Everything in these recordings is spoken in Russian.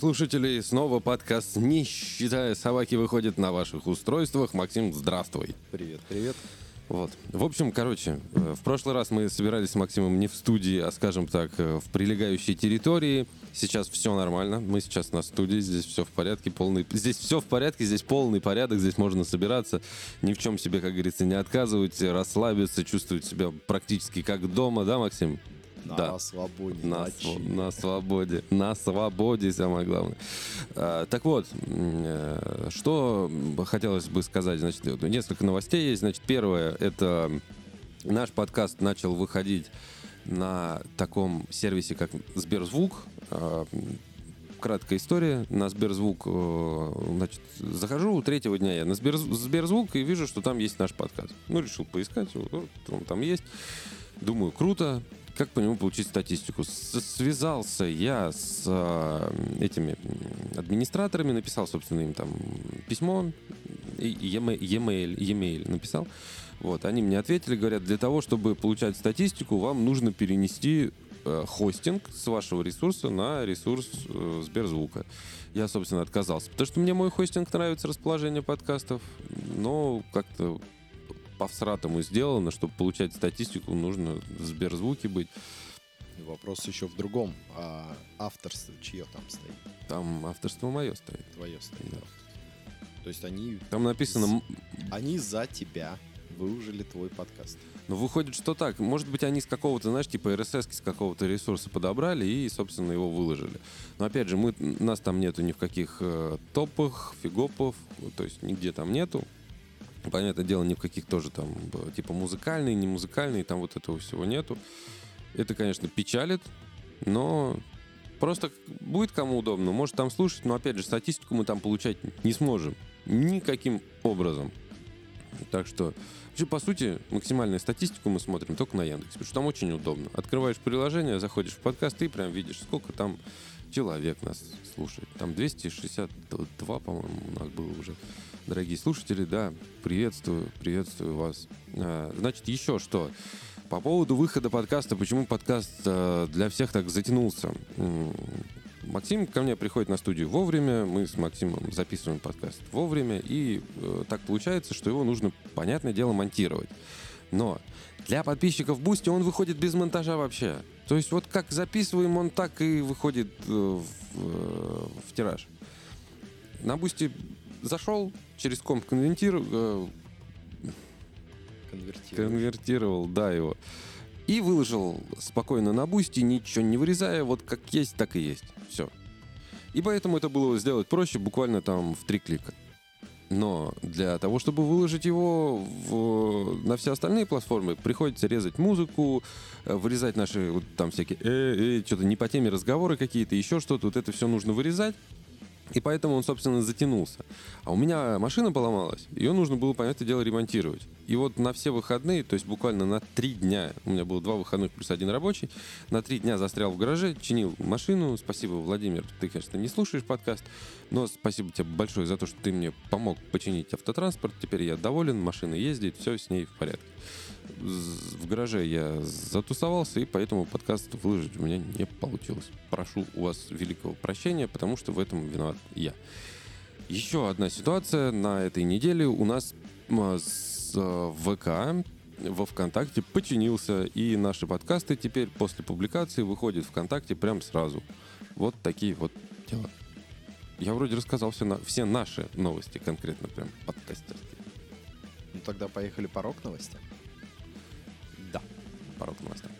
Слушатели. Снова подкаст «Не считая собаки» выходит на ваших устройствах. Максим, здравствуй. Привет, привет. Вот. В общем, короче, э, в прошлый раз мы собирались с Максимом не в студии, а, скажем так, э, в прилегающей территории. Сейчас все нормально. Мы сейчас на студии, здесь все в порядке, полный... Здесь все в порядке, здесь полный порядок, здесь можно собираться, ни в чем себе, как говорится, не отказывать, расслабиться, чувствовать себя практически как дома, да, Максим? На да. свободе. На, св- на свободе. На свободе, самое главное. А, так вот, э, что хотелось бы сказать. Значит, несколько новостей есть. Значит, первое, это наш подкаст начал выходить на таком сервисе, как Сберзвук. А, краткая история. На Сберзвук, э, значит, захожу третьего дня я на Сбер, Сберзвук и вижу, что там есть наш подкаст. Ну, решил поискать, вот, он там есть. Думаю, круто как по нему получить статистику? Связался я с э, этими администраторами, написал, собственно, им там письмо, e-mail, e-mail написал. Вот, они мне ответили, говорят, для того, чтобы получать статистику, вам нужно перенести э, хостинг с вашего ресурса на ресурс э, Сберзвука. Я, собственно, отказался, потому что мне мой хостинг нравится, расположение подкастов, но как-то по-всратому сделано, чтобы получать статистику, нужно в Сберзвуке быть. Вопрос еще в другом. А авторство чье там стоит? Там авторство мое стоит. Твое стоит. Да. То есть они... Там написано... Они за тебя выложили твой подкаст. Ну, выходит, что так. Может быть, они с какого-то, знаешь, типа RSS с какого-то ресурса подобрали и, собственно, его выложили. Но, опять же, мы, нас там нету ни в каких э, топах, фигопов, то есть нигде там нету. Понятное дело, ни в каких тоже там, типа музыкальные, не музыкальные, там вот этого всего нету. Это, конечно, печалит, но просто будет кому удобно, может там слушать, но опять же, статистику мы там получать не сможем. Никаким образом. Так что, вообще, по сути, максимальную статистику мы смотрим только на Яндексе, потому что там очень удобно. Открываешь приложение, заходишь в подкаст, и прям видишь, сколько там человек нас слушает. Там 262, по-моему, у нас было уже дорогие слушатели, да, приветствую, приветствую вас. А, значит, еще что. По поводу выхода подкаста, почему подкаст э, для всех так затянулся? Максим ко мне приходит на студию вовремя, мы с Максимом записываем подкаст вовремя, и э, так получается, что его нужно, понятное дело, монтировать. Но для подписчиков Boosty он выходит без монтажа вообще. То есть вот как записываем, он так и выходит э, в, в тираж. На Boosty зашел, через комп конвертировал, э, конвертировал. конвертировал, да, его. И выложил спокойно на Boosty, ничего не вырезая, вот как есть, так и есть. Все. И поэтому это было сделать проще, буквально там в три клика. Но для того, чтобы выложить его в, на все остальные платформы, приходится резать музыку, э, вырезать наши вот там всякие э, э, что-то не по теме разговоры какие-то, еще что-то. Вот это все нужно вырезать. И поэтому он, собственно, затянулся. А у меня машина поломалась, ее нужно было, понятное дело, ремонтировать. И вот на все выходные, то есть буквально на три дня, у меня было два выходных плюс один рабочий, на три дня застрял в гараже, чинил машину. Спасибо, Владимир, ты, конечно, не слушаешь подкаст, но спасибо тебе большое за то, что ты мне помог починить автотранспорт. Теперь я доволен, машина ездит, все с ней в порядке в гараже я затусовался, и поэтому подкаст выложить у меня не получилось. Прошу у вас великого прощения, потому что в этом виноват я. Еще одна ситуация. На этой неделе у нас с э, ВК во ВКонтакте починился, и наши подкасты теперь после публикации выходят ВКонтакте прям сразу. Вот такие вот дела. Я вроде рассказал все, на, все наши новости конкретно прям подкастерские. Ну тогда поехали по рок-новостям порог новостям.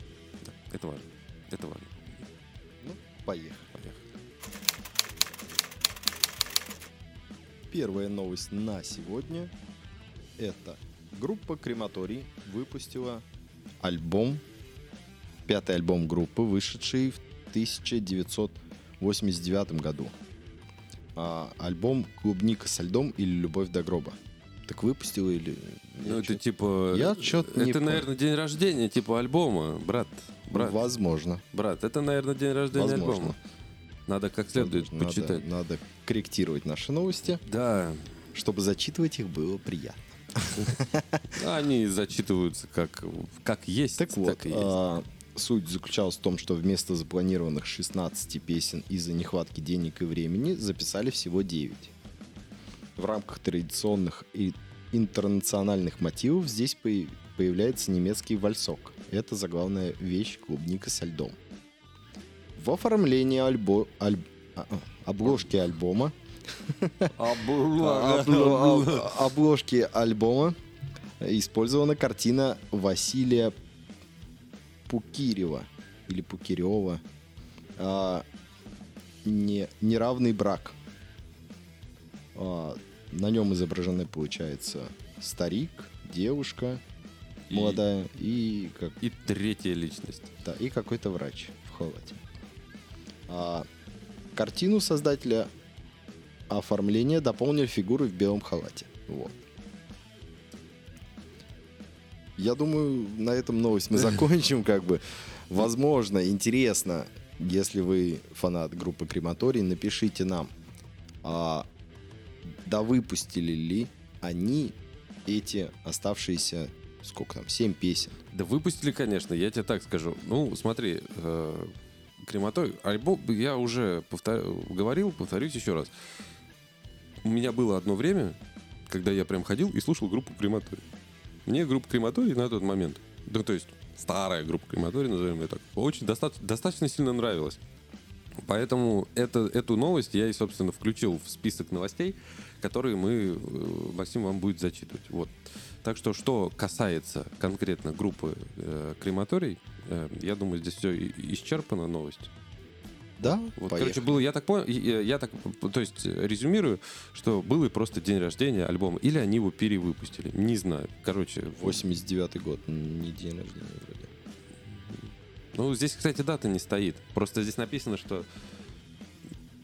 Да, это важно. Это важно. Ну, Поехали. Поехали. Первая новость на сегодня. Это группа Крематорий выпустила альбом, пятый альбом группы, вышедший в 1989 году. А, альбом «Клубника со льдом» или «Любовь до гроба». Так выпустила или... Ну, это типа... Я чё-то не Это, наверное, день рождения, типа альбома, брат. Брат, Возможно. брат, это, наверное, день рождения Возможно. альбома. Надо как следует почитать. Надо, корректировать наши новости, Да, чтобы зачитывать их было приятно. они зачитываются как, как есть, Так вот, и есть. а, суть заключалась в том, что вместо запланированных 16 песен из-за нехватки денег и времени записали всего 9. В рамках традиционных и интернациональных мотивов здесь появ- появляется немецкий вальсок. Это заглавная вещь клубника со льдом. В оформлении альбо- аль- а, а, обложки альбома а, обл- об- обложки альбома использована картина Василия Пукирева или Пукирева не, «Неравный брак». На нем изображены, получается, старик, девушка И- молодая и, как, И третья личность. да, и какой-то врач в халате. А, картину создателя оформления дополнили фигуры в белом халате. Вот. Я думаю, на этом новость мы закончим, как бы. Возможно, интересно, если вы фанат группы Крематорий, напишите нам, а, да выпустили ли они эти оставшиеся, сколько там, 7 песен. Да выпустили, конечно, я тебе так скажу. Ну, смотри, э, Крематорий, альбом, я уже повтор- говорил, повторюсь еще раз. У меня было одно время, когда я прям ходил и слушал группу Крематорий. Мне группа Крематорий на тот момент, ну, то есть старая группа Крематорий, назовем ее так, очень доста- достаточно сильно нравилась. Поэтому это, эту новость я и, собственно, включил в список новостей, которые мы, э, Максим вам будет зачитывать. Вот. Так что, что касается конкретно группы э, Крематорий, э, я думаю, здесь все исчерпано новость. Да, Вот, поехали. короче, было, я так понял, и я так, то есть, резюмирую, что был и просто день рождения альбома, или они его перевыпустили, не знаю. Короче, 89 год, не день рождения вроде. Ну, здесь, кстати, дата не стоит. Просто здесь написано, что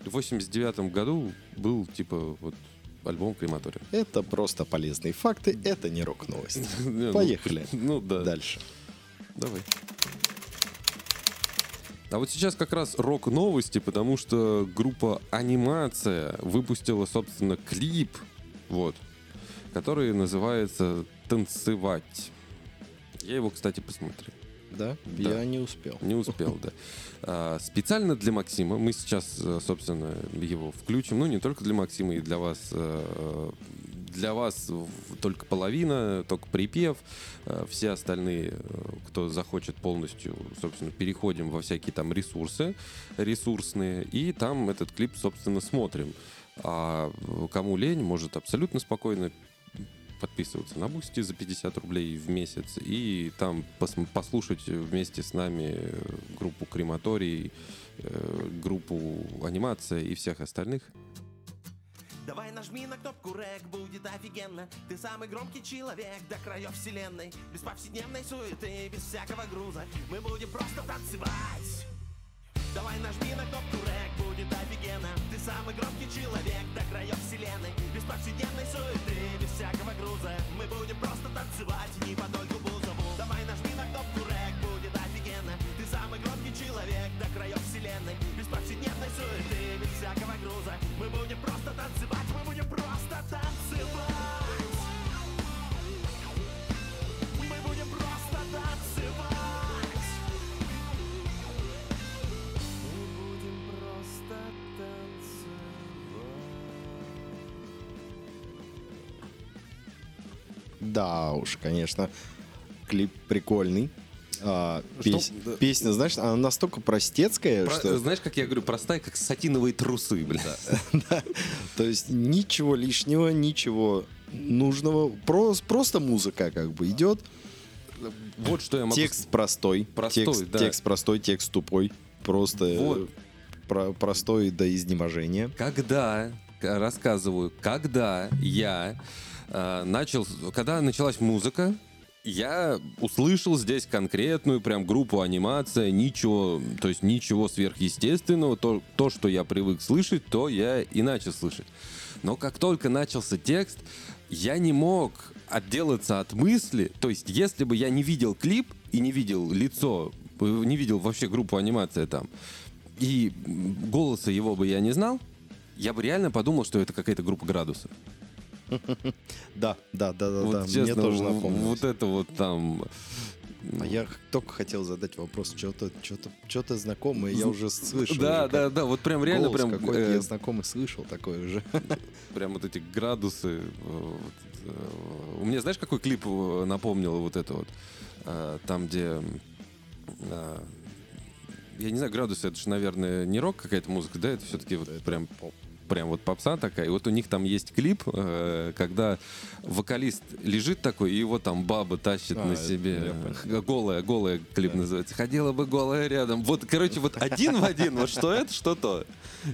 в 89 году был, типа, вот, альбом Крематория. Это просто полезные факты, это не рок-новость. Ну, Поехали. Ну, да. Дальше. Давай. А вот сейчас как раз рок-новости, потому что группа «Анимация» выпустила, собственно, клип, вот, который называется «Танцевать». Я его, кстати, посмотрел. Да? Да. Я не успел. Не успел, да. А, Специально для Максима мы сейчас, э, собственно, его включим. Ну, не только для Максима, и для вас. э, Для вас только половина, только припев. Э, Все остальные, кто захочет полностью, собственно, переходим во всякие там ресурсы ресурсные. И там этот клип, собственно, смотрим. А кому лень, может абсолютно спокойно подписываться на Boosty за 50 рублей в месяц и там пос- послушать вместе с нами э, группу Крематорий, э, группу Анимация и всех остальных. Давай нажми на кнопку rec, будет офигенно. Ты самый громкий человек до краев вселенной. Без повседневной суеты, без всякого груза. Мы будем просто танцевать Давай нажми на кнопку рэк, будет офигенно. Ты самый громкий человек до краев вселенной. Без повседневной суеты, без всякого груза. Мы будем просто танцевать, Да уж, конечно, клип прикольный. А, Что- пес- да. Песня, знаешь, она настолько простецкая, Про- что... Знаешь, как я говорю, простая, как сатиновые трусы, бля. Да. То есть ничего лишнего, ничего нужного. Прос- просто музыка как бы идет. Вот что я могу Текст простой. Простой, текст, да. текст простой, текст тупой. Просто э, простой до изнеможения. Когда, рассказываю, когда я начал, когда началась музыка, я услышал здесь конкретную прям группу анимация, ничего, то есть ничего сверхъестественного, то, то, что я привык слышать, то я и начал слышать. Но как только начался текст, я не мог отделаться от мысли, то есть если бы я не видел клип и не видел лицо, э, не видел вообще группу анимация там, и голоса его бы я не знал, я бы реально подумал, что это какая-то группа градусов. Да, да, да, да, вот да. Мне честно, тоже в- напомнилось. вот это вот там... А я только хотел задать вопрос, что-то, что-то, что-то знакомое, я уже слышал. да, уже да, да, вот прям реально, прям, какой-то э, я знакомый слышал такое уже. прям вот эти градусы. э, вот, э, Мне знаешь, какой клип э, напомнил вот это вот? Там, где... Я не знаю, градусы, это же, наверное, не рок какая-то музыка, да? Это все-таки вот Это прям поп. Прям вот попса такая. И вот у них там есть клип, э, когда вокалист лежит такой, и его там баба тащит А, на себе. Голая, голая клип Да. называется. Ходила бы голая рядом. Вот, короче, вот один в один. Вот что это, что то.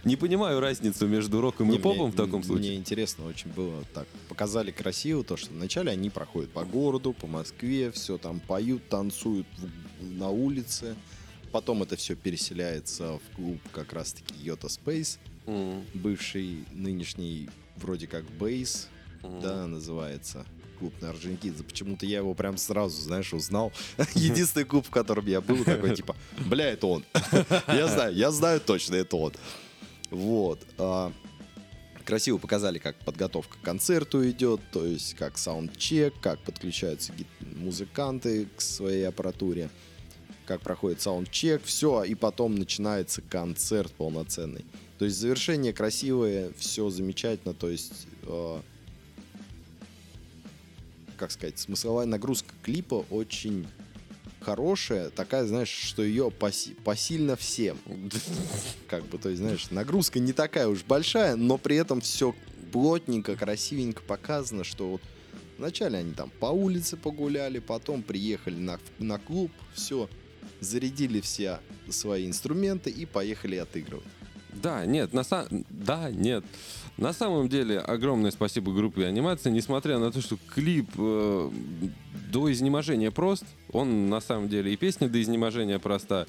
Не понимаю разницу между роком и попом мне- в таком Мне случае. интересно очень было так. Показали красиво то, что вначале они проходят по городу, по Москве, все там поют, танцуют на улице. Потом это все переселяется в клуб как раз-таки Йота Space, М, бывший нынешний вроде как Бейс, м. да, называется. Клуб на Орджоникидзе. Почему-то я его прям сразу, знаешь, узнал. Единственный клуб, в котором я был, такой типа, бля, это он. Я знаю, я знаю точно, это он. Вот. а, Красиво показали, как подготовка к концерту идет, то есть как саундчек, как подключаются музыканты к своей аппаратуре, как проходит саундчек, все, и потом начинается концерт полноценный. То есть завершение красивое, все замечательно, то есть э, как сказать, смысловая нагрузка клипа очень хорошая, такая, знаешь, что ее поси- посильно всем. Как бы, то есть, знаешь, нагрузка не такая уж большая, но при этом все плотненько, красивенько показано, что вот вначале они там по улице погуляли, потом приехали на, на клуб, все, зарядили все свои инструменты и поехали отыгрывать. Да, нет, на самом... Да, нет. На самом деле, огромное спасибо группе анимации, несмотря на то, что клип э, до изнеможения прост, он на самом деле и песня до изнеможения проста,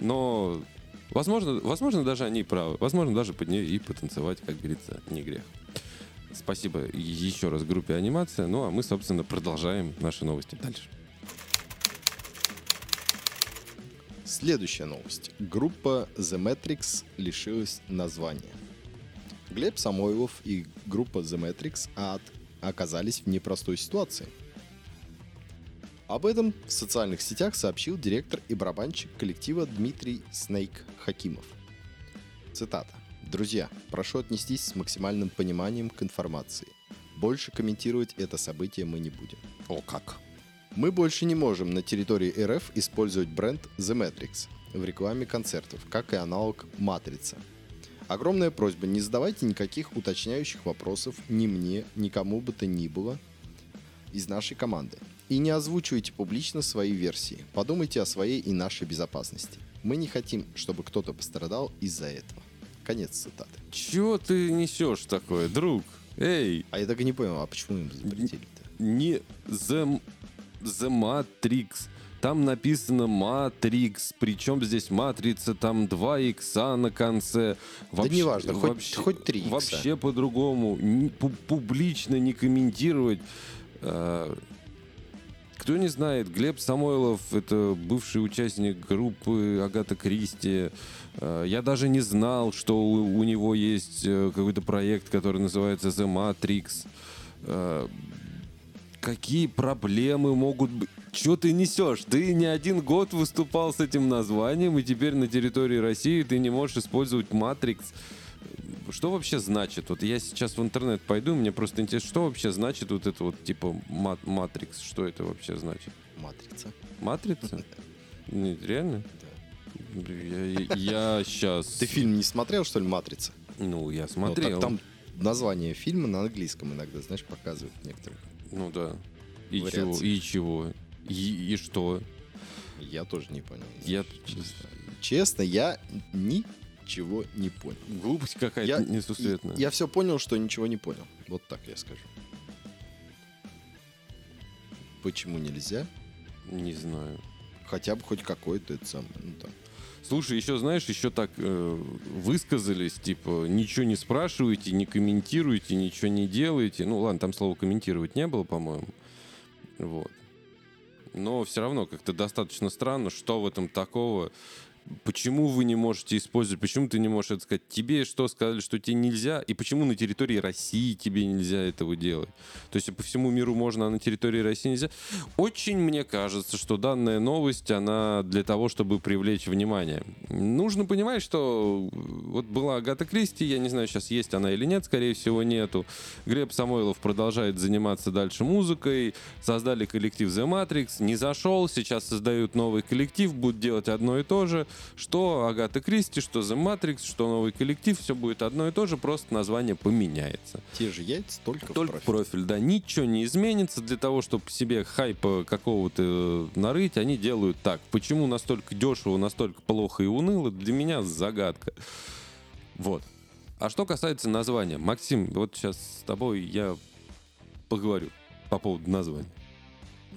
но возможно, возможно даже они правы, возможно даже под нее и потанцевать, как говорится, не грех. Спасибо еще раз группе анимация, ну а мы, собственно, продолжаем наши новости дальше. Следующая новость. Группа The Matrix лишилась названия. Глеб Самойлов и группа The Matrix от- оказались в непростой ситуации. Об этом в социальных сетях сообщил директор и барабанщик коллектива Дмитрий Снейк Хакимов. Цитата. «Друзья, прошу отнестись с максимальным пониманием к информации. Больше комментировать это событие мы не будем. О, как? Мы больше не можем на территории РФ использовать бренд The Matrix в рекламе концертов, как и аналог Матрица. Огромная просьба, не задавайте никаких уточняющих вопросов ни мне, ни кому бы то ни было из нашей команды. И не озвучивайте публично свои версии. Подумайте о своей и нашей безопасности. Мы не хотим, чтобы кто-то пострадал из-за этого. Конец цитаты. Чего ты несешь такое, друг? Эй, А я так и не понял, а почему им запретили-то? не The, The Matrix. Там написано Matrix, причем здесь матрица, там 2 икса на конце. неважно, хоть- хоть три икса. Вообще по-другому. Публично не комментировать. А, Кто не знает, Глеб Самойлов — это бывший участник группы Агата Кристи. А, Я даже не знал, что у, у него есть э, какой-то проект, который называется The Matrix. Какие проблемы могут быть? Что ты несешь? Ты не один год выступал с этим названием, и теперь на территории России ты не можешь использовать Matrix. Что вообще значит? Вот я сейчас в интернет пойду, мне просто интересно, что вообще значит вот это вот типа ма- Matrix? Что это вообще значит? Матрица. Матрица? Нет, реально? Я, сейчас... Ты фильм не смотрел, что ли, «Матрица»? Ну, я Ну, смотрел. так там название фильма на английском иногда, знаешь, показывают некоторых. Ну да. И Вариации. чего? И чего? И, и что? Я тоже не понял. Я... Честно. Честно, я ни ничего не понял. Глупость какая-то Я, несусветная. я все понял, что ничего не понял. Вот так я скажу. Почему нельзя? Не знаю. Хотя бы хоть какой-то это самое. Ну, там. Слушай, еще знаешь, еще так э, высказались, типа, ничего не спрашивайте, не комментируйте, ничего не делайте. Ну ладно, там слова комментировать не было, по-моему. Вот. Но все равно как-то достаточно странно, что в этом такого. Почему вы не можете использовать, почему ты не можешь это сказать? Тебе что сказали, что тебе нельзя? И почему на территории России тебе нельзя этого делать? То есть по всему миру можно, а на территории России нельзя? Очень мне кажется, что данная новость, она для того, чтобы привлечь внимание. Нужно понимать, что вот была Агата Кристи, я не знаю, сейчас есть она или нет, скорее всего нету. Глеб Самойлов продолжает заниматься дальше музыкой, создали коллектив The Matrix, не зашел, сейчас создают новый коллектив, будут делать одно и то же. Что Агата Кристи, что The Matrix, что новый коллектив, все будет одно и то же, просто название поменяется. Те же яйца, только, Только в профиль. профиль, да. Ничего не изменится для того, чтобы себе хайпа какого-то э, нарыть. Они делают так. Почему настолько дешево, настолько плохо и уныло, для меня загадка. Вот. А что касается названия, Максим, вот сейчас с тобой я поговорю по поводу названия.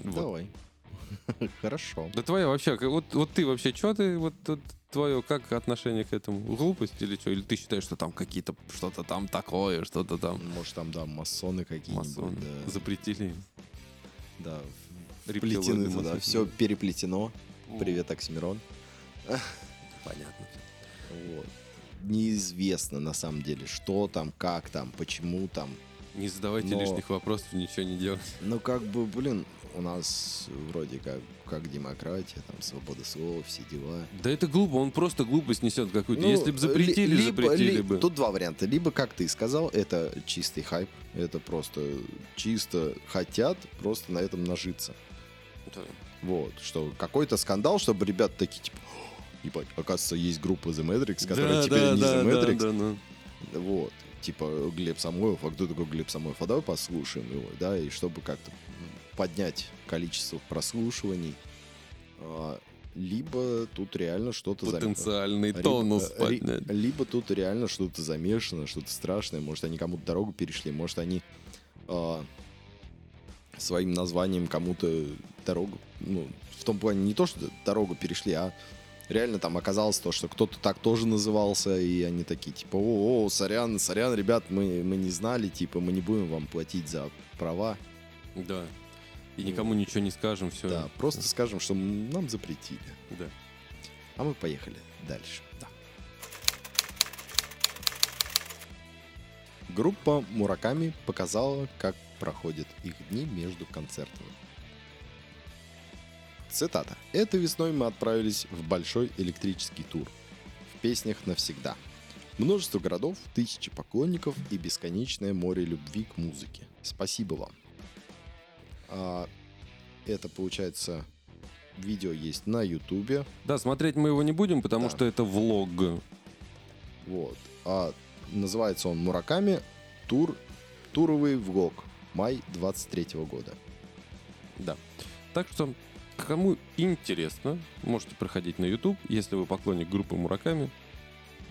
Вот. Хорошо. Да твоя вообще, вот, вот ты вообще, что ты, вот, вот твое, как отношение к этому? Глупость или что? Или ты считаешь, что там какие-то, что-то там такое, что-то там Может, там, да, масоны какие-нибудь. масоны Да, запретили? да. Вплетены туда. масоны. Все переплетено. Привет, Оксимирон. Понятно. Вот. Неизвестно, на самом деле, что там, как там, почему там. Не задавайте Но- лишних вопросов, ничего не делайте. Ну, как бы, блин, у нас вроде как, как демократия, там, свобода слова, все дела. Да это глупо, он просто глупость несет какую-то. Ну, Если бы запретили, ли- либо- запретили ли- бы. Тут два варианта. Либо, как ты сказал, это чистый хайп. Это просто чисто хотят просто на этом нажиться. Да. Вот, что какой-то скандал, чтобы ребята такие, типа, «О, ебать, оказывается, есть группа The Matrix, которая теперь не The Matrix. да, да. Вот, типа Глеб Самойлов, а кто такой Глеб Самойлов? А давай послушаем его, да, и чтобы как-то поднять количество прослушиваний. А, Либо тут реально что-то зам- Потенциальный Либо- тонус э, ри- поднять. Либо тут реально что-то замешано, что-то страшное. Может, они кому-то дорогу перешли, может, они а, своим названием кому-то дорогу, ну, в том плане не то, что дорогу перешли, а реально там оказалось то, что кто-то так тоже назывался, и они такие, типа, о, о, сорян, сорян, ребят, мы, мы не знали, типа, мы не будем вам платить за права. Да. И никому ничего не скажем, все. Да, просто скажем, что нам запретили. Да. А мы поехали дальше. Группа Мураками показала, как проходят их дни между концертами. Цитата. «Этой весной мы отправились в большой электрический тур. В песнях навсегда. Множество городов, тысячи поклонников и бесконечное море любви к музыке. Спасибо вам». А, это, получается, видео есть на Ютубе. Да, смотреть мы его не будем, потому Да. что это влог. Вот. А называется он Мураками тур туровый влог май 23 года. Да. Так что, кому интересно, можете проходить на YouTube, если вы поклонник группы Мураками.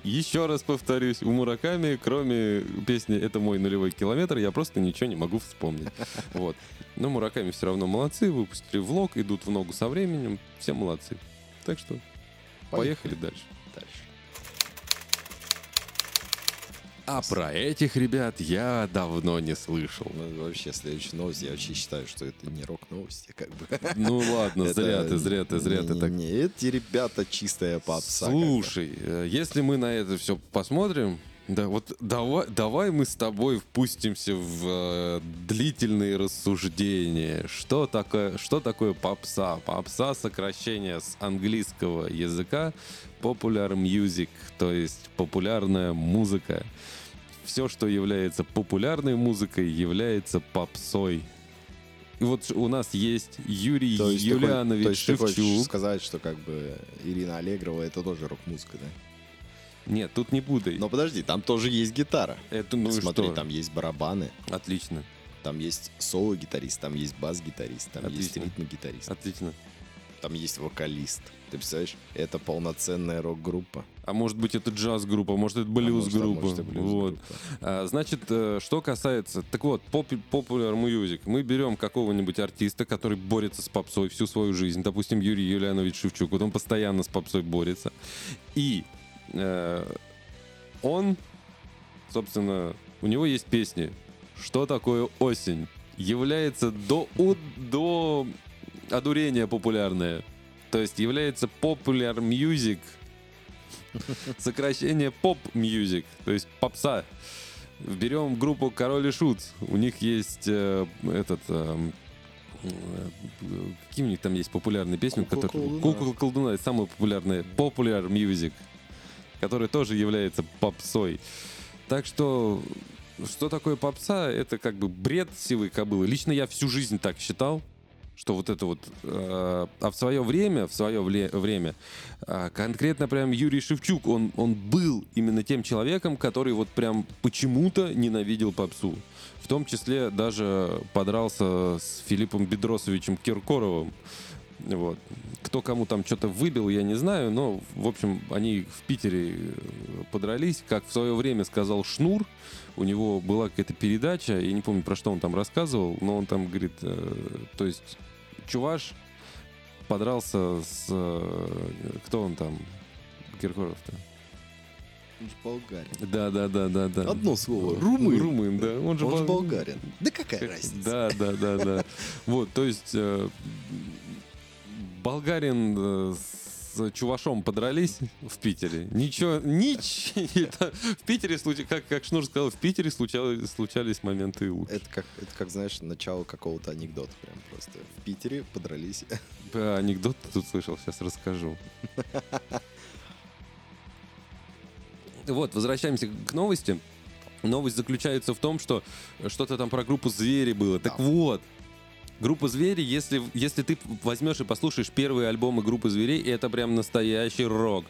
Еще раз повторюсь, у Мураками, кроме песни «Это мой нулевой километр», я просто ничего не могу вспомнить. Вот. Но Мураками все равно молодцы, выпустили влог, идут в ногу со временем, все молодцы. Так что поехали дальше. дальше. А про этих ребят я давно не слышал. Ну, вообще, следующая новость, я вообще считаю, что это не рок-новости, как бы. Ну ладно, зря ты, зря ты, зря ты так. Не-не-не, эти ребята чистая попса. Слушай, э, если мы на это все посмотрим, да, вот давай, давай мы с тобой впустимся в э, длительные рассуждения. Что такое, что такое попса? Попса сокращение с английского языка popular music, то есть популярная музыка. Все, что является популярной музыкой, является попсой. И вот у нас есть Юрий То есть, ты хо- Юлианович то есть ты хочешь Шевчук. сказать, что как бы Ирина Аллегрова это тоже рок-музыка, да? Нет, тут не буду. Но подожди, там тоже есть гитара. Это ну Смотри, что? там есть барабаны, Отлично, там есть соло-гитарист, там есть бас-гитарист, там есть Отлично. ритм-гитарист. отлично. Там есть вокалист. Ты представляешь? Это полноценная рок-группа. А может быть, это джаз-группа, может, это А может, а блюз-группа. может, и вот. А, Значит, э, что касается... Так вот, поп- popular music. Мы берем какого-нибудь артиста, который борется с попсой всю свою жизнь. Допустим, Юрий Юлианович Шевчук. Вот он постоянно с попсой борется. И э, он, собственно, у него есть песни «Что такое осень?» Является до, у- до одурения популярная. То есть является popular music сокращение pop music, то есть попса. Берем группу Король и Шут. У них есть э, этот... эм, э, какие у них там есть популярные песни? Кукла колдуна. Кукла колдуна. Это самая популярная. Popular music. Который тоже является попсой. Так что... Что такое попса? Это как бы бред сивой кобылы. Лично я всю жизнь так считал, что вот это вот... э, а в свое время, в свое вле- время, а, конкретно прям Юрий Шевчук, он, он был именно тем человеком, который вот прям почему-то ненавидел попсу. В том числе даже подрался с Филиппом Бедросовичем Киркоровым. Вот. Кто кому там что-то выбил, я не знаю, но, в общем, они в Питере э, подрались. Как в свое время сказал Шнур, у него была какая-то передача, я не помню, про что он там рассказывал, но он там говорит, э, то есть чуваш подрался с... э, кто он там? Киркоров-то? Он же болгарин. Да, да, да, да, да. Одно слово. Румын. Румын, да. Он же, Он же бол- болгарин. Да какая разница? Да, да, да, да. Вот, то есть э, болгарин э, с чувашом подрались в Питере. Ничего, ничего. В Питере, случай- как, как Шнур сказал, в Питере случались моменты и лучше. Это как, это как, знаешь, начало какого-то анекдота прям просто. В Питере подрались. Анекдот тут слышал, сейчас расскажу. Вот, возвращаемся к новости. Новость заключается в том, что что-то там про группу «Звери» было. Так вот, группа «Звери», если, если ты возьмешь и послушаешь первые альбомы группы «Зверей», это прям настоящий рок.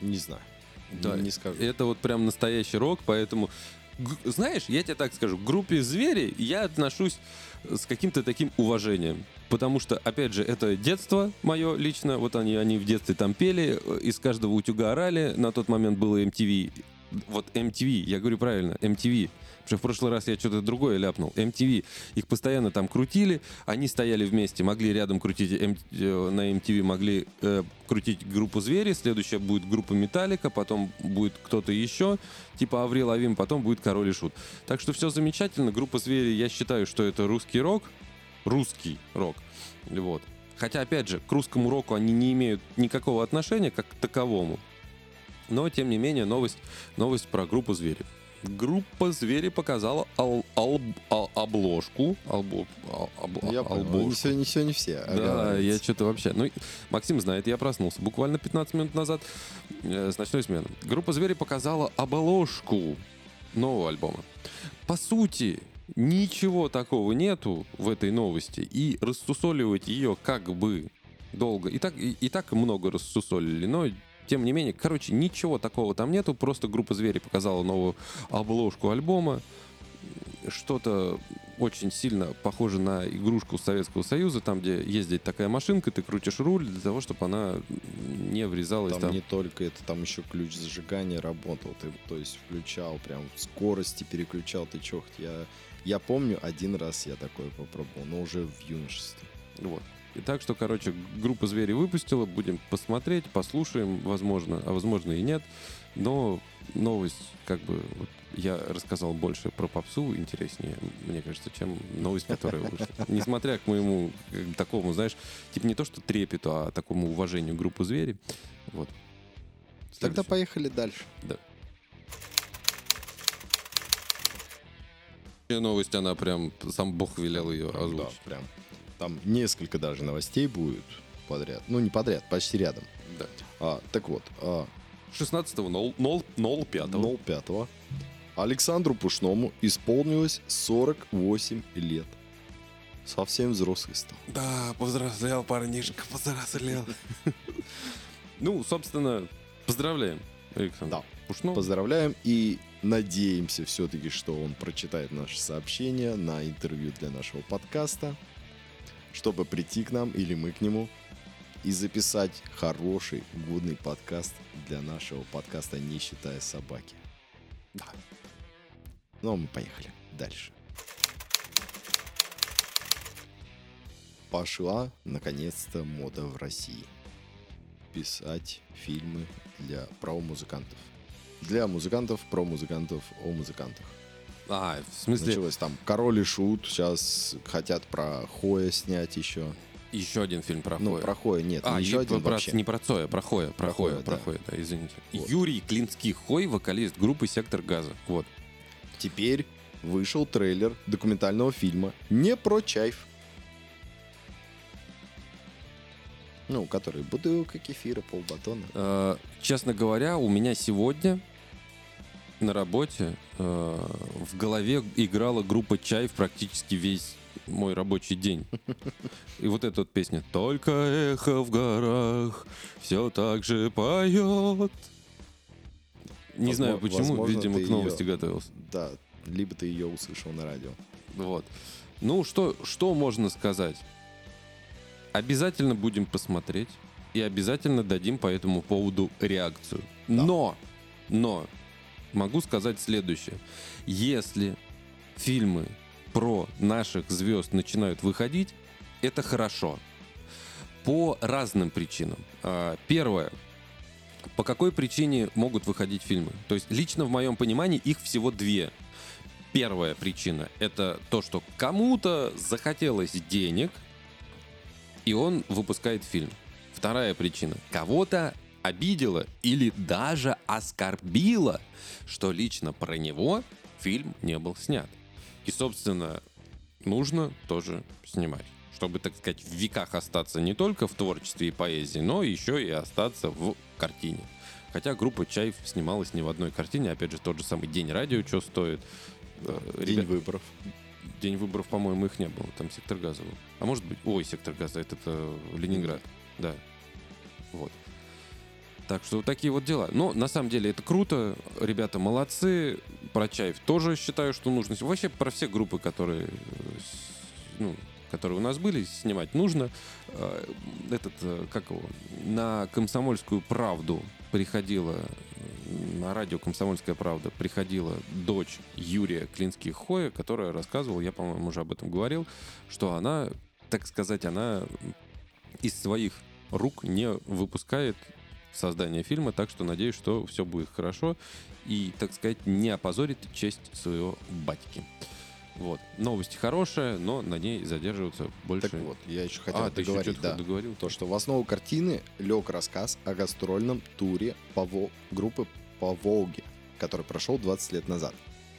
Не знаю. Да, Не- скажу. Это вот прям настоящий рок, поэтому... Знаешь, я тебе так скажу, к группе «Звери» я отношусь с каким-то таким уважением. Потому что, опять же, это детство мое лично. Вот они, они в детстве там пели, э, из каждого утюга орали. На тот момент было MTV. Вот MTV, я говорю правильно, MTV. Потому что в прошлый раз я что-то другое ляпнул. MTV. Их постоянно там крутили, они стояли вместе, могли рядом крутить М- э, на MTV, могли э, крутить группу Звери, следующая будет группа Металлика, потом будет кто-то еще, типа Аврил Лавин, потом будет Король и Шут. Так что все замечательно. Группа Звери, я считаю, что это русский рок, русский рок. Вот. Хотя, опять же, к русскому року они не имеют никакого отношения как к таковому. Но, тем не менее, новость, новость про группу «Звери». Группа «Звери» показала ал- ал- ал- обложку. албо- ал- Ну, Я понял. обложку. Не все, не все, не все. Да, я что-то вообще... Ну, Максим знает, я проснулся буквально 15 минут назад э, с ночной смены. Группа «Звери» показала обложку нового альбома. По сути, ничего такого нету в этой новости, и рассусоливать ее как бы долго. И так, и, и так много рассусолили, но тем не менее, короче, ничего такого там нету, просто группа «Звери» показала новую обложку альбома, что-то очень сильно похоже на игрушку Советского Союза, там, где ездит такая машинка, ты крутишь руль для того, чтобы она не врезалась Там там. не только это, там еще ключ зажигания работал. Ты, то есть, включал прям скорости, переключал ты чё. Я, я помню, один раз я такое попробовал, но уже в юношестве. Вот. И так что, короче, группа «Звери» выпустила, будем посмотреть, послушаем, возможно, а возможно и нет. Но новость, как бы, вот, я рассказал больше про попсу, интереснее, мне кажется, чем новость, которая вышла. Несмотря к моему э, такому, знаешь, типа не то что трепету, а такому уважению группы «Звери». Вот. Тогда Следующий. поехали дальше. Следующая новость, она прям, сам Бог велел ее Да, озвучить. прям. Там несколько даже новостей будет подряд. Ну, не подряд, почти рядом. Да. А, так вот, а, 16.05. 05 Александру Пушному исполнилось 48 лет. Совсем взрослый стал. Да, повзрослел парнишка, повзрослел. Ну, собственно, поздравляем, Александр. Да. Пушнов. Поздравляем и надеемся все-таки, что он прочитает наше сообщение на интервью для нашего подкаста. Чтобы прийти к нам или мы к нему и записать хороший, годный подкаст для нашего подкаста «Не считая собаки». Да. Ну, а мы поехали дальше. Пошла, наконец-то, мода в России. Писать фильмы для про музыкантов. Для музыкантов, про музыкантов, о музыкантах. А, в смысле, Началось там Король и Шут, сейчас хотят про Хоя снять еще. еще один фильм про Ну, Хоя. про Хоя нет, А, еще один про- вообще. не про Цоя, про Хоя, про, Про Хоя, Хоя, про да. Хоя, да, извините. Вот. Юрий Клинский Хой, вокалист группы «Сектор газа». Вот. Теперь вышел трейлер документального фильма не про чайф. Ну, который бутылка кефира, полбатона. Э, честно говоря, у меня сегодня на работе э, в голове играла группа «Чайф» практически весь мой рабочий день. И вот эта вот песня «Только эхо в горах все так же поет». Не Возможно- знаю почему, возможно, видимо, к новости её- готовился. Да, либо ты ее услышал на радио. Вот. Ну, что, что можно сказать? Обязательно будем посмотреть и обязательно дадим по этому поводу реакцию. Но, но, могу сказать следующее. Если фильмы про наших звезд начинают выходить, это хорошо. По разным причинам. А, Первое. По какой причине могут выходить фильмы? То есть лично в моем понимании их всего две. Первая причина — это то, что кому-то захотелось денег, и он выпускает фильм. Вторая причина — кого-то обидела или даже оскорбила, что лично про него фильм не был снят. И, собственно, нужно тоже снимать, чтобы, так сказать, в веках остаться не только в творчестве и поэзии, но еще и остаться в картине. Хотя группа Чайф снималась не в одной картине, опять же, тот же самый День радио, что стоит. Э, День ребят- выборов. День выборов, по-моему, их не было. Там сектор газа был. А может быть... Ой, сектор газа, это, это Ленинград. Да. Вот. Так что вот такие вот дела. Но на самом деле это круто. Ребята молодцы. Про Чаев тоже считаю, что нужно. Вообще про все группы, которые, э, ну, которые у нас были, снимать нужно. Э, Этот, э, как его, на «Комсомольскую правду» приходила, на радио «Комсомольская правда» приходила дочь Юрия Клинских-Хоя, которая рассказывала, я, по-моему, уже об этом говорил, что она, так сказать, она из своих рук не выпускает создание фильма, так что надеюсь, что все будет хорошо и, так сказать, не опозорит честь своего батьки. Вот. Новость хорошая, но на ней задерживаться больше... Так вот, я еще хотел а, ты еще договорить, да. договорил? То, что в основу картины лег рассказ о гастрольном туре по Вол- группы по Волге, который прошел 20 лет назад.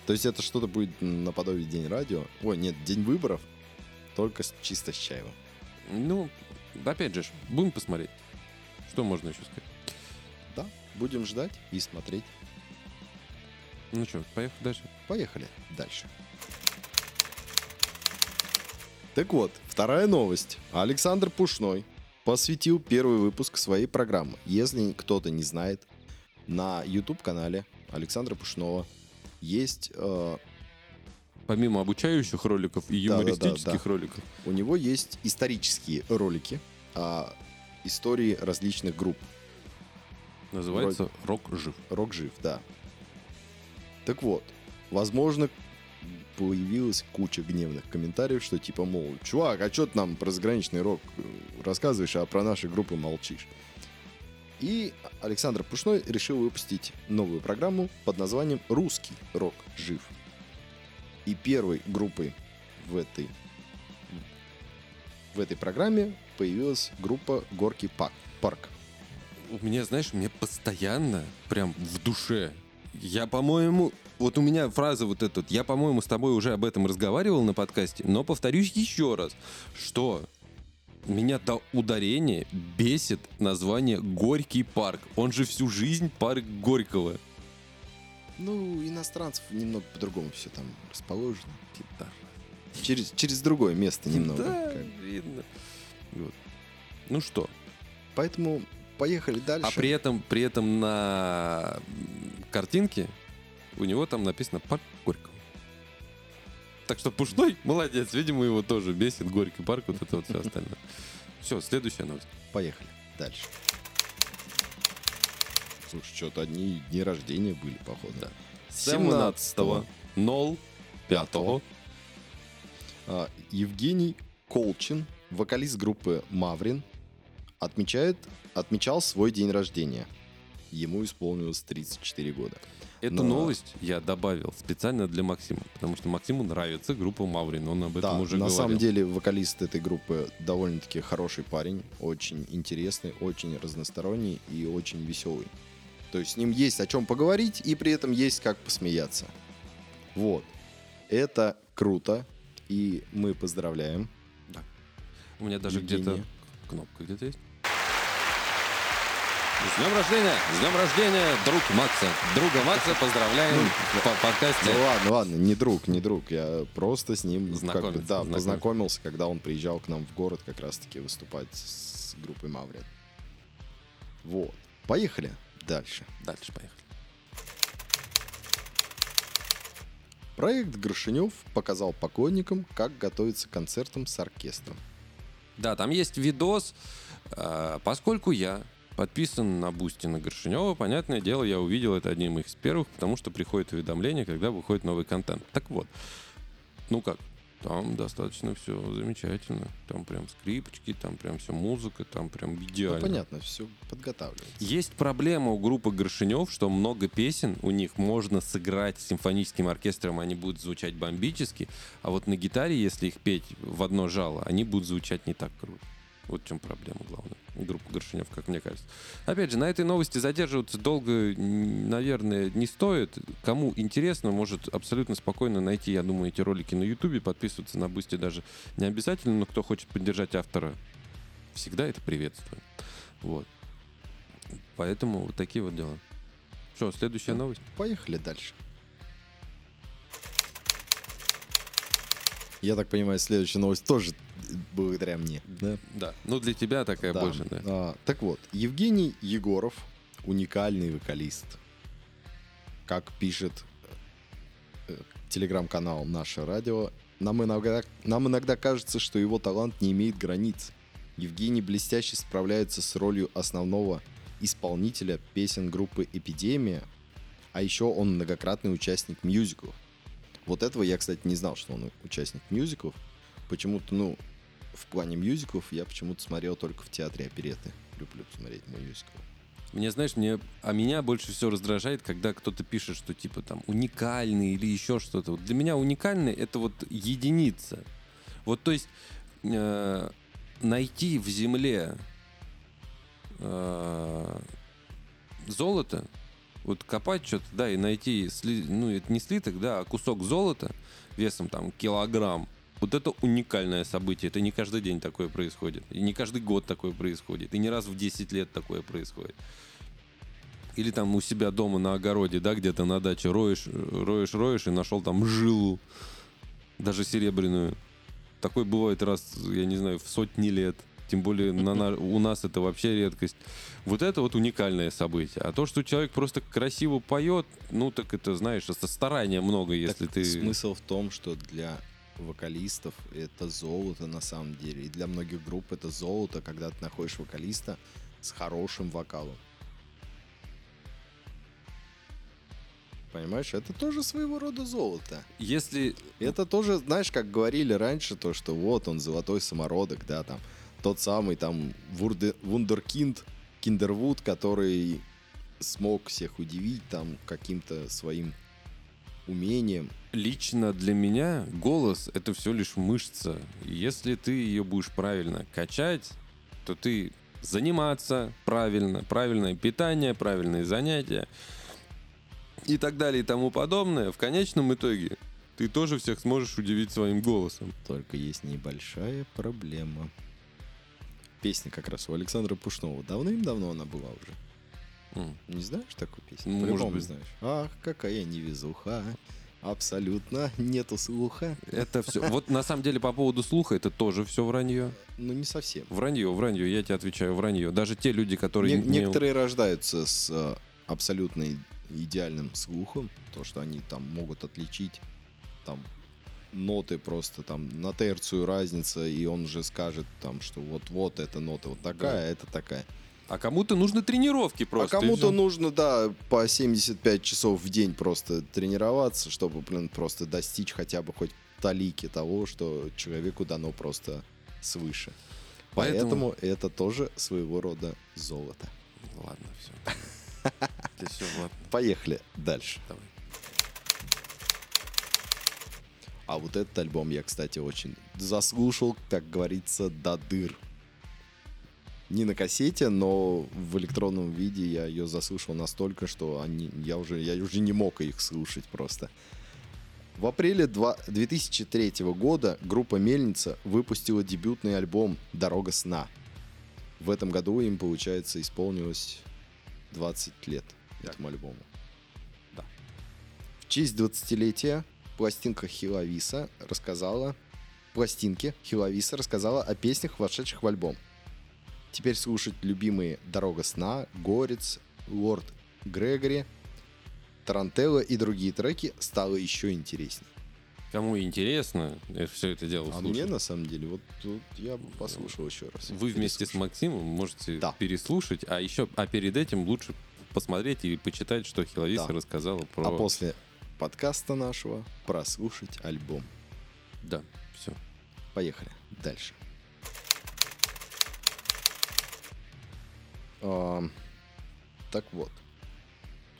То есть это что-то будет наподобие День радио. Ой, нет, День выборов, только с- чисто с Чаевым. Ну, опять же, будем посмотреть. Что можно еще сказать? Да, будем ждать и смотреть. Ну что, поехали дальше. Поехали дальше. Так вот, вторая новость. Александр Пушной посвятил первый выпуск своей программы. Если кто-то не знает, на YouTube-канале Александра Пушного есть... э, Помимо обучающих роликов и юмористических да. роликов. у него есть исторические ролики о истории различных групп. Называется «Рок жив». Рок жив, да. Так вот, возможно, появилась куча гневных комментариев, что типа, мол, чувак, а что ты нам про заграничный рок э, рассказываешь, а про наши группы молчишь? И Александр Пушной решил выпустить новую программу под названием «Русский рок жив». И первой группой в этой, в этой программе появилась группа «Горки парк». У меня, знаешь, меня постоянно, прям в душе. Я, по-моему, вот у меня фраза вот эта, я, по-моему, с тобой уже об этом разговаривал на подкасте, но повторюсь еще раз, что меня до ударения бесит название Горький парк. Он же всю жизнь парк Горького. Ну, иностранцев немного по-другому все там расположено. Да, Через, через другое место немного. да, как. видно. Вот. Ну что, Поэтому поехали дальше. а при этом, при этом на картинке у него там написано парк Горького. Так что Пушной молодец, видимо, его тоже бесит, Горький парк, вот это вот все остальное. Все, следующая новость. Поехали. Дальше. Слушай, что-то одни дни рождения были, походу. Да. 17-го. 05 А, Евгений Колчин, вокалист группы Маврин, отмечает, отмечал свой день рождения. Ему исполнилось 34 года. Эту Но- новость я добавил специально для Максима, потому что Максиму нравится группа Маврин, он об этом да, уже на говорил. самом деле вокалист этой группы довольно-таки хороший парень, очень интересный, очень разносторонний и очень веселый. То есть с ним есть о чем поговорить и при этом есть как посмеяться. Вот. Это круто, и мы поздравляем. У меня даже где-то кнопка где-то есть. С днем рождения! С днем рождения, друг Макса! Друга Макса поздравляем по подкасте. Ну ладно, ладно, не друг, не друг. Я просто с ним как бы, да, познакомился, когда он приезжал к нам в город как раз-таки выступать с группой Маврин. Вот. Поехали дальше. Дальше поехали. Проект Горшенёв показал покойникам, как готовиться к концертам с оркестром. Да, там есть видос. А, Поскольку я подписан на Boosty на Горшенёва, понятное дело, я увидел это одним из первых, потому что приходит уведомление, когда выходит новый контент. Так вот, ну как, там достаточно все замечательно. Там прям скрипочки, там прям все музыка, там прям Ну, идеально. понятно, все подготавливается. Есть проблема у группы Горшенёв, что много песен у них можно сыграть с симфоническим оркестром, они будут звучать бомбически, а вот на гитаре, если их петь в одно жало, они будут звучать не так круто. Вот в чем проблема главная. Группа Горшенёв, как мне кажется. Опять же, на этой новости задерживаться долго, наверное, не стоит. Кому интересно, может абсолютно спокойно найти, я думаю, эти ролики на Ютубе, подписываться на Boosty даже не обязательно, но кто хочет поддержать автора, всегда это приветствую. Вот. Поэтому вот такие вот дела. Что, следующая новость? Поехали дальше. Я так понимаю, следующая новость тоже благодаря мне. Да. Да. Ну, для тебя такая Да. больше, да. А, так вот, Евгений Егоров, уникальный вокалист. Как пишет э, телеграм-канал «Наше радио», нам иногда, нам иногда кажется, что его талант не имеет границ. Евгений блестяще справляется с ролью основного исполнителя песен группы «Эпидемия», а еще он многократный участник мюзиклов. Вот этого я, кстати, не знал, что он участник мюзиклов. Почему-то, ну, в плане мюзиклов я почему-то смотрел только в театре опереты. Люблю смотреть мюзикл. Мне, знаешь, мне, а меня больше всего раздражает, когда кто-то пишет, что типа там уникальный или еще что-то. Вот для меня уникальный это вот единица. Вот то есть э, найти в земле э, золото, вот копать что-то, да, и найти, сли- ну, это не слиток, да, а кусок золота весом там килограмм, вот это уникальное событие. Это не каждый день такое происходит. И не каждый год такое происходит. И не раз в 10 лет такое происходит. Или там у себя дома на огороде, да, где-то на даче роешь, роешь, роешь и нашел там жилу, даже серебряную. Такое бывает раз, я не знаю, в сотни лет. Тем более на, на- у нас это вообще редкость. Вот это вот уникальное событие. А то, что человек просто красиво поет, ну так это, знаешь, это старания много, если Так ты... Смысл в том, что для вокалистов это золото на самом деле. И для многих групп это золото, когда ты находишь вокалиста с хорошим вокалом. Понимаешь, это тоже своего рода золото. Если Это тоже, знаешь, как говорили раньше, то, что вот он, золотой самородок, да, там, тот самый там вурде- вундеркинд, киндервуд, который смог всех удивить там каким-то своим умением. Лично для меня голос это все лишь мышца. Если ты ее будешь правильно качать, то ты заниматься правильно, правильное питание, правильные занятия и так далее и тому подобное, в конечном итоге ты тоже всех сможешь удивить своим голосом. Только есть небольшая проблема. Песня как раз у Александра Пушного. Давным-давно она была уже. Не знаешь такую песню? Ну, может быть. знаешь. Ах, какая невезуха. Абсолютно нету слуха. Это все. Вот на самом деле по поводу слуха это тоже все вранье. Ну, не совсем. Вранье, вранье, я тебе отвечаю, вранье. Даже те люди, которые... Не- не- Некоторые рождаются с э, абсолютно идеальным слухом. То, что они там могут отличить там ноты просто там на терцию разница, и он уже скажет там, что вот-вот эта нота вот такая, а это такая. А кому-то нужны тренировки просто. а кому-то нужно, да, по 75 часов в день просто тренироваться, чтобы, блин, просто достичь хотя бы хоть талики того, что человеку дано просто свыше. Поэтому- Поэтому это тоже своего рода золото. Ладно, все. все, ладно, Поехали дальше. давай. А вот этот альбом я, кстати, очень заслушал, так говорится, до дыр. Не на кассете, но в электронном виде я ее заслушал настолько, что они, я, уже, я уже не мог их слушать просто. В апреле два- 2003 года группа «Мельница» выпустила дебютный альбом «Дорога сна». В этом году им, получается, исполнилось 20 лет этому альбому. Да. В честь 20-летия пластинка Хиловиса рассказала... Пластинки Хиловиса рассказала о песнях, вошедших в альбом. Теперь слушать любимые «Дорога сна», «Горец», «Лорд Грегори», «Тарантелла» и другие треки стало еще интереснее. Кому интересно все это дело А слушать, мне, на самом деле, вот тут я бы послушал еще раз. вы вместе с. Максимом можете Да. переслушать, а еще, а перед этим лучше посмотреть и почитать, что Хиловиса Да. рассказала про... А после подкаста нашего прослушать альбом. Да, все. Поехали дальше. Ам, так вот.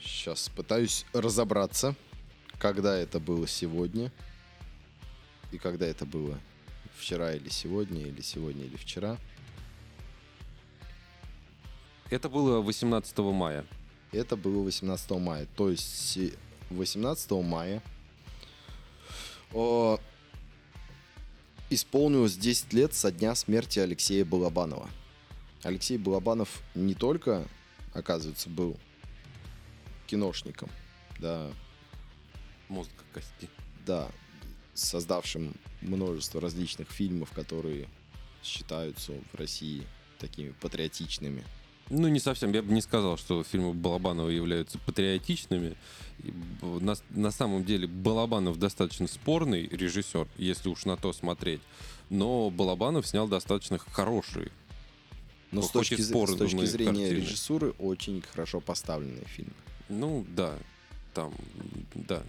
Сейчас пытаюсь разобраться, когда это было сегодня. И когда это было вчера или сегодня, или сегодня или вчера. Это было 18 мая. Это было 18 мая. То есть се- 18 мая о, исполнилось 10 лет со дня смерти Алексея Балабанова. Алексей Балабанов не только, оказывается, был киношником, да, Мозг как кости. да, создавшим множество различных фильмов, которые считаются в России такими патриотичными. Ну, не совсем. Я бы не сказал, что фильмы Балабанова являются патриотичными. На, на самом деле Балабанов достаточно спорный режиссер, если уж на то смотреть. Но Балабанов снял достаточно хорошие. Но с точки, спорные с точки зрения картины. режиссуры очень хорошо поставленные фильмы. Ну, да. Там, да.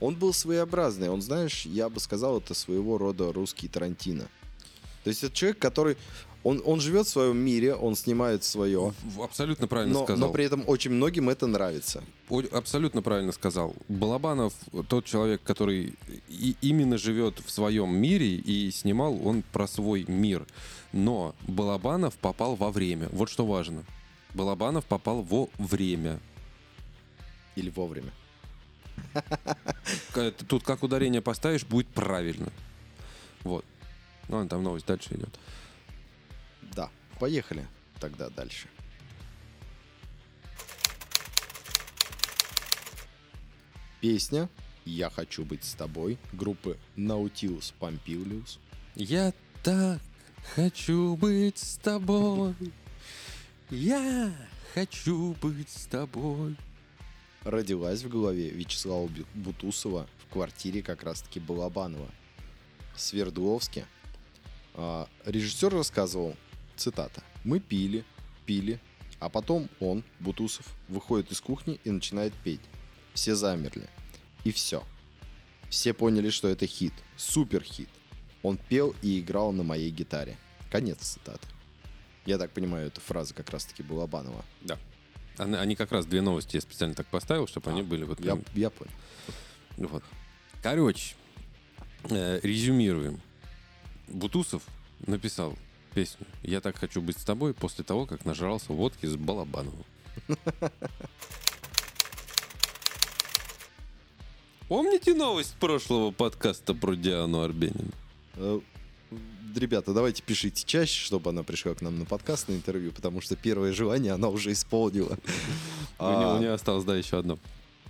Он был своеобразный. Он, знаешь, я бы сказал, это своего рода русский Тарантино. То есть это человек, который... Он, он живет в своем мире, он снимает свое. Абсолютно правильно Но, сказал. но при этом очень многим это нравится. О- Абсолютно правильно сказал. Балабанов тот человек, который и именно живет в своем мире и снимал он про свой мир. Но Балабанов попал во время. Вот что важно. Балабанов попал во время. Или вовремя. Тут как ударение поставишь, будет правильно. Вот. Ну, там новость дальше идет. Да, поехали тогда дальше. Песня «Я хочу быть с тобой» группы Nautilus Pompilius Я так хочу быть с тобой. Я хочу быть с тобой. родилась в голове Вячеслава Бу- Бутусова в квартире как раз-таки Балабанова в Свердловске. А, режиссер рассказывал, цитата, «Мы пили, пили, а потом он, Бутусов, выходит из кухни и начинает петь. Все замерли. И все. Все поняли, что это хит, супер хит. Он пел и играл на моей гитаре». Конец цитаты. Я так понимаю, эта фраза как раз-таки Балабанова. Да. Они, они как раз две новости я специально так поставил, чтобы они были вот Я, я понял. Вот. Короче, э, резюмируем. Бутусов написал песню «Я так хочу быть с тобой» после того, как нажрался водки с Балабановым. Помните новость прошлого подкаста про Диану Арбенину? Э, Ребята, давайте пишите чаще, чтобы она пришла к нам на подкаст, на интервью, потому что первое желание она уже исполнила. У нее- А, у нее осталось, да, еще одно.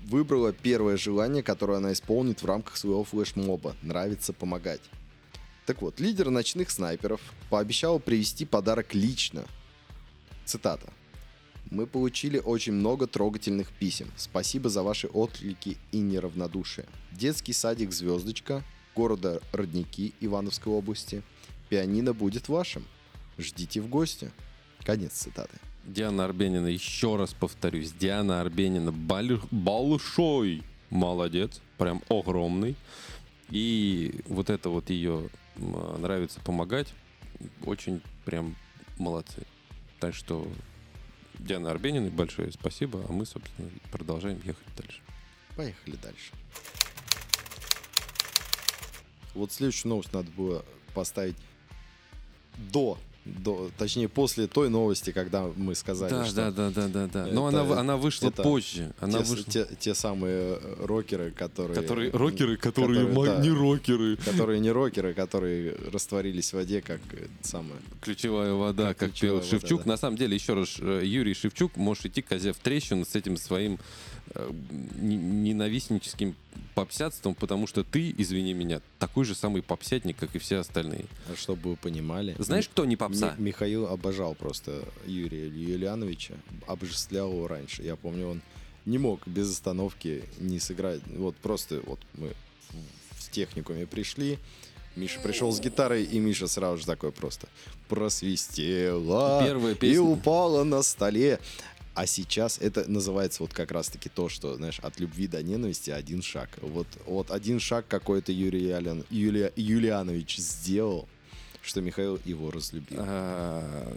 Выбрала первое желание, которое она исполнит в рамках своего флешмоба «Нравится помогать». Так вот, лидер ночных снайперов пообещал привезти подарок лично. Цитата. «Мы получили очень много трогательных писем. Спасибо за ваши отклики и неравнодушие. Детский садик «Звездочка» города Родники Ивановской области. Пианино будет вашим. Ждите в гости. Конец цитаты. Диана Арбенина, еще раз повторюсь, Диана Арбенина большой молодец, прям огромный. И вот это вот ее нравится помогать, очень прям молодцы. Так что Диана Арбениной большое спасибо, а мы, собственно, продолжаем ехать дальше. Поехали дальше. Вот следующую новость надо было поставить до, до точнее, после той новости, когда мы сказали, Да, что да, да, да, да, да. Но это- она, она вышла это позже. Она те, вышла. те- те самые э, рокеры, которые... Которые, рокеры, которые, которые, да. не рокеры. Которые не рокеры, которые растворились в воде, как самое. Ключевая вода, Как как, ключевая пел вода, Шевчук. да. На самом деле, еще раз, э, Юрий Шевчук можешь идти козе в трещину с этим своим ненавистническим попсятством, потому что ты, извини меня, такой же самый попсятник, как и все остальные. А Чтобы вы понимали. Знаешь, кто не попса? Ми- Михаил обожал просто Юрия Юлиановича, обожествлял его раньше. Я помню, он не мог без остановки не сыграть. Вот просто вот мы в- техникуме пришли, Миша пришел с гитарой, и Миша сразу же такой просто просвистела Первая и песня. упала на столе. А сейчас это называется вот как раз-таки то, что, знаешь, от любви до ненависти один шаг. Вот, вот один шаг какой-то Юрий Ялян, Юлия, Юлианович сделал, что Михаил его разлюбил. А,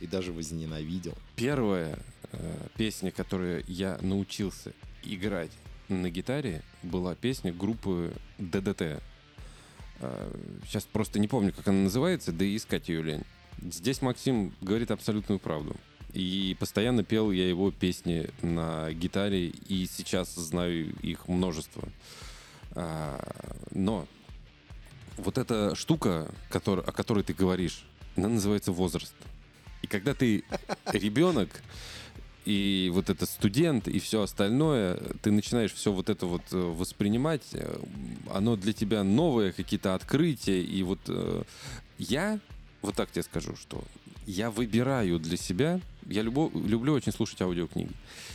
И даже возненавидел. Первая э, песня, которую я научился играть на гитаре, была песня группы ДДТ. Сейчас просто не помню, как она называется, да и искать ее лень. Здесь Максим говорит абсолютную правду. И постоянно пел я его песни на гитаре, и сейчас знаю их множество. А, Но вот эта штука, о которой ты говоришь, она называется возраст. И когда ты ребенок, и вот это студент, и все остальное, ты начинаешь все вот это вот э, воспринимать, э, оно для тебя новое, какие-то открытия, и вот э, я, вот так тебе скажу, что я выбираю для себя, я любо- люблю очень слушать аудиокниги,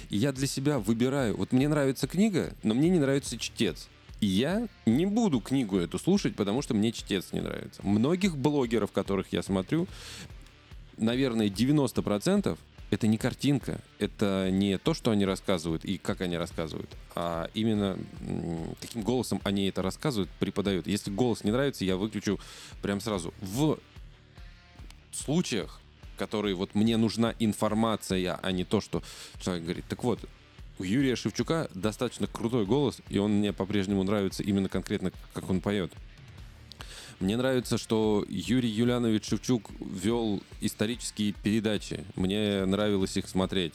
и я для себя выбираю, вот мне нравится книга, но мне не нравится чтец. И я не буду книгу эту слушать, потому что мне чтец не нравится. Многих блогеров, которых я смотрю, наверное, 90% это не картинка, это не то, что они рассказывают и как они рассказывают, а именно каким голосом они это рассказывают, преподают. Если голос не нравится, я выключу прям сразу. В случаях, которые вот мне нужна информация, а не то, что человек говорит. Так вот, у Юрия Шевчука достаточно крутой голос, и он мне по-прежнему нравится именно конкретно, как он поет. Мне нравится, что Юрий Юлянович Шевчук вел исторические передачи. Мне нравилось их смотреть,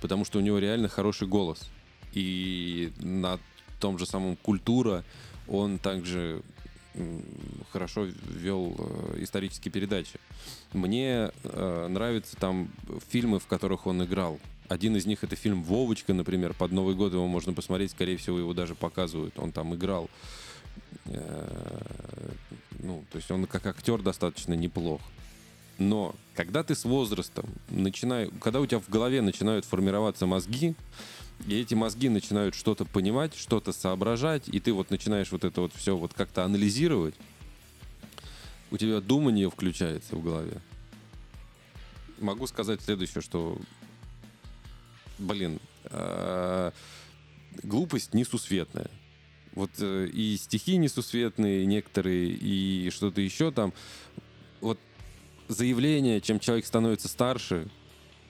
потому что у него реально хороший голос. И на том же самом «Культура» он также хорошо вел э, исторические передачи. Мне э, нравятся там фильмы, в которых он играл. Один из них это фильм «Вовочка», например. Под Новый год его можно посмотреть, скорее всего, его даже показывают. Он там играл. Э, ну, то есть он как актер достаточно неплох. Но когда ты с возрастом начинаешь, когда у тебя в голове начинают формироваться мозги, и эти мозги начинают что-то понимать, что-то соображать, и ты вот начинаешь вот это вот все вот как-то анализировать, у тебя думание включается в голове. Могу сказать следующее, что, блин, э, глупость несусветная. Вот э, и стихи несусветные некоторые, и что-то еще там. Вот заявление, чем человек становится старше,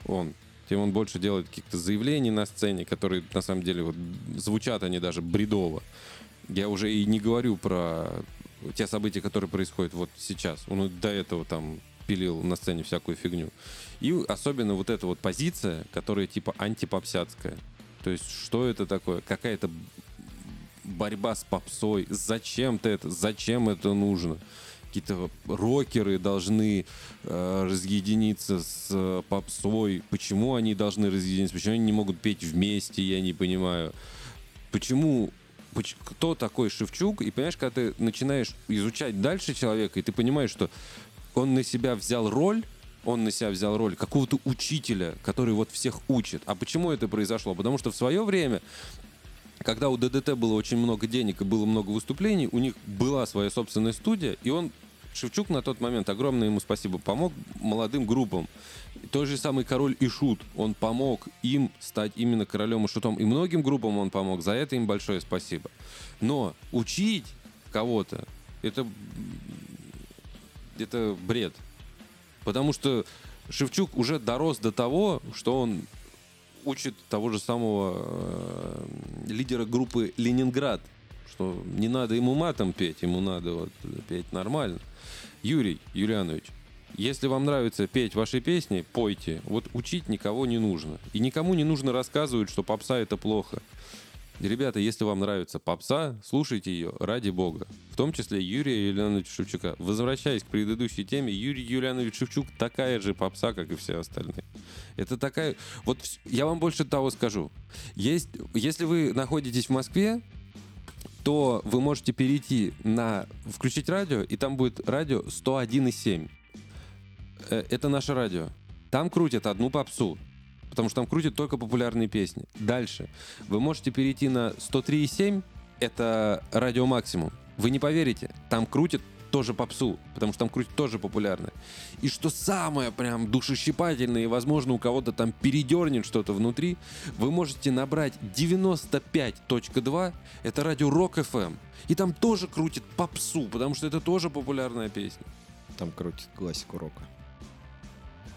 он, тем он больше делает каких-то заявлений на сцене, которые на самом деле вот звучат они даже бредово. Я уже и не говорю про те события, которые происходят вот сейчас. Он и до этого там пилил на сцене всякую фигню. И особенно вот эта вот позиция, которая типа антипопсятская. То есть что это такое? Какая-то борьба с попсой. Зачем-то это? Зачем это нужно? Какие-то рокеры должны э, разъединиться с э, попсой. Почему они должны разъединиться? Почему они не могут петь вместе? Я не понимаю. Почему поч- кто такой Шевчук? И понимаешь, когда ты начинаешь изучать дальше человека, и ты понимаешь, что он на себя взял роль, он на себя взял роль какого-то учителя, который вот всех учит. А почему это произошло? Потому что в свое время когда у ДДТ было очень много денег и было много выступлений, у них была своя собственная студия, и он, Шевчук на тот момент, огромное ему спасибо, помог молодым группам. Тот же самый король и шут, он помог им стать именно королем и шутом. И многим группам он помог, за это им большое спасибо. Но учить кого-то, это, это бред. Потому что Шевчук уже дорос до того, что он учит того же самого э, лидера группы Ленинград, что не надо ему матом петь, ему надо вот петь нормально. Юрий Юлианович, если вам нравится петь ваши песни, пойте. Вот учить никого не нужно. И никому не нужно рассказывать, что попса это плохо. Ребята, если вам нравится попса, слушайте ее ради бога. В том числе Юрия Юлиановича Шевчука. Возвращаясь к предыдущей теме, Юрий Юлианович Шевчук такая же попса, как и все остальные. Это такая... Вот я вам больше того скажу. Есть... Если вы находитесь в Москве, то вы можете перейти на... Включить радио, и там будет радио 101,7. Э, Это наше радио. Там крутят одну попсу потому что там крутят только популярные песни. Дальше. Вы можете перейти на 103,7, это радио максимум. Вы не поверите, там крутят тоже попсу, потому что там крутят тоже популярное. И что самое прям душещипательное, и, возможно, у кого-то там передернет что-то внутри, вы можете набрать 95.2, это радио Rock FM, и там тоже крутит попсу, потому что это тоже популярная песня. Там крутит классику рока.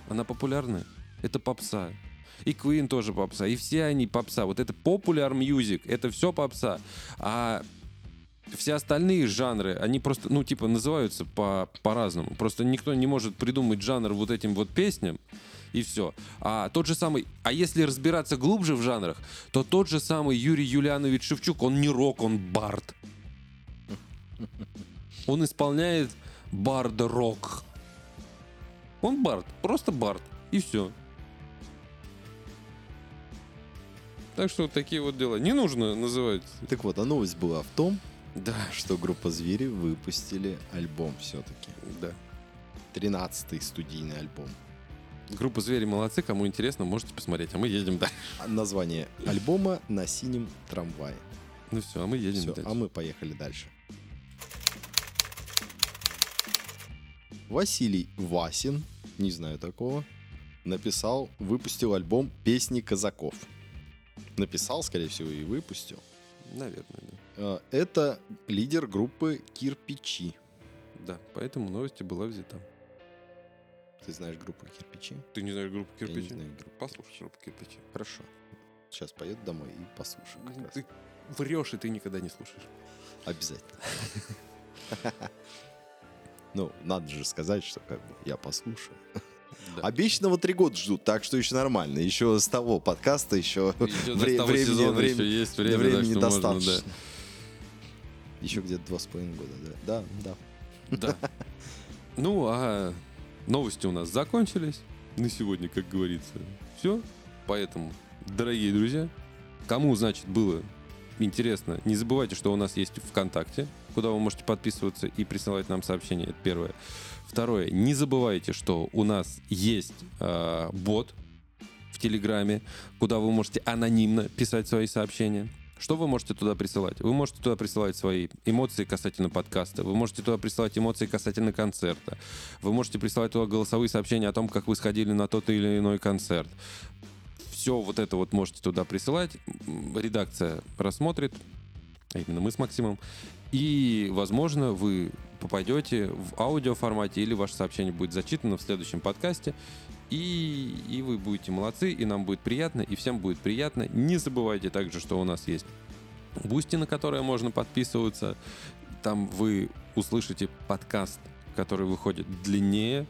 Она популярная. Это попса. И Queen тоже попса. И все они попса. Вот это popular music, это все попса. А все остальные жанры, они просто, ну, типа, называются по- по-разному. просто никто не может придумать жанр вот этим вот песням, и все. А тот же самый, а если разбираться глубже в жанрах, то тот же самый Юрий Юлианович Шевчук, он не рок, он бард. Он исполняет бард-рок. Он бард, просто бард, и все. Так что вот такие вот дела. Не нужно называть. Так вот, а новость была в том, Да, что группа Звери выпустили альбом все-таки. да. 13-й студийный альбом. Группа «Звери» молодцы. Кому интересно, можете посмотреть. А мы едем дальше. А Название альбома «На синем трамвае». Ну все, а мы едем Все, дальше. а мы поехали дальше. Василий Васин, не знаю такого, написал, выпустил альбом «Песни казаков». Написал, скорее всего, и выпустил. Наверное, да. Э, Это лидер группы «Кирпичи». Да, поэтому новости была взята. Ты знаешь группу «Кирпичи»? Ты не знаешь группу Я не «Кирпичи»? знаю группу. Послушай группу «Кирпичи». Хорошо. Сейчас поеду домой и послушаю как раз. Ты врешь, и ты никогда не слушаешь. Обязательно. Ну, надо же сказать, что как бы я послушаю. Да. Обещанного три года ждут, так что еще нормально. Еще с того подкаста еще, Еще вре- того времени, сезона времени- еще есть время, времени так что можно, достаточно. Еще где-то два с половиной года, да. Да, да. Да. Ну, а новости у нас закончились. На сегодня, как говорится, все. Поэтому, дорогие друзья, кому, значит, было интересно, не забывайте, что у нас есть ВКонтакте, куда вы можете подписываться и присылать нам сообщения. Это первое. Второе, не забывайте, что у нас есть э, бот в Телеграме, куда вы можете анонимно писать свои сообщения. Что вы можете туда присылать? Вы можете туда присылать свои эмоции касательно подкаста, вы можете туда присылать эмоции касательно концерта, вы можете присылать туда голосовые сообщения о том, как вы сходили на тот или иной концерт. Все вот это вот можете туда присылать. Редакция рассмотрит, а именно мы с Максимом. И, возможно, вы попадете в аудиоформате или ваше сообщение будет зачитано в следующем подкасте. И, и вы будете молодцы, и нам будет приятно, и всем будет приятно. Не забывайте также, что у нас есть Boosty, на которое можно подписываться. Там вы услышите подкаст, который выходит длиннее,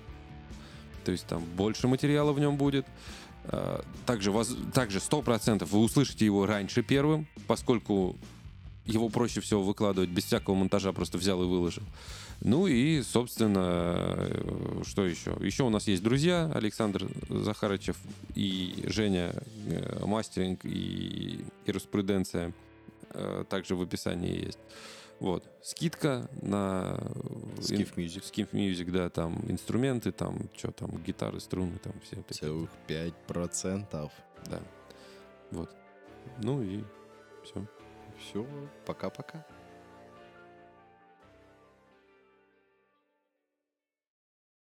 то есть там больше материала в нем будет. А, Также, воз- также 100% вы услышите его раньше первым, поскольку его проще всего выкладывать без всякого монтажа, просто взял и выложил. Ну и, собственно, э, что еще? Еще у нас есть друзья, Александр Захарычев и Женя э, Мастеринг и юриспруденция. э, Также в описании есть. Вот. Скидка на... Skiff Music. Skif Music, да, там инструменты, там, что там, гитары, струны, там все. Целых 5%. да. Вот. Ну и все. Все, пока-пока.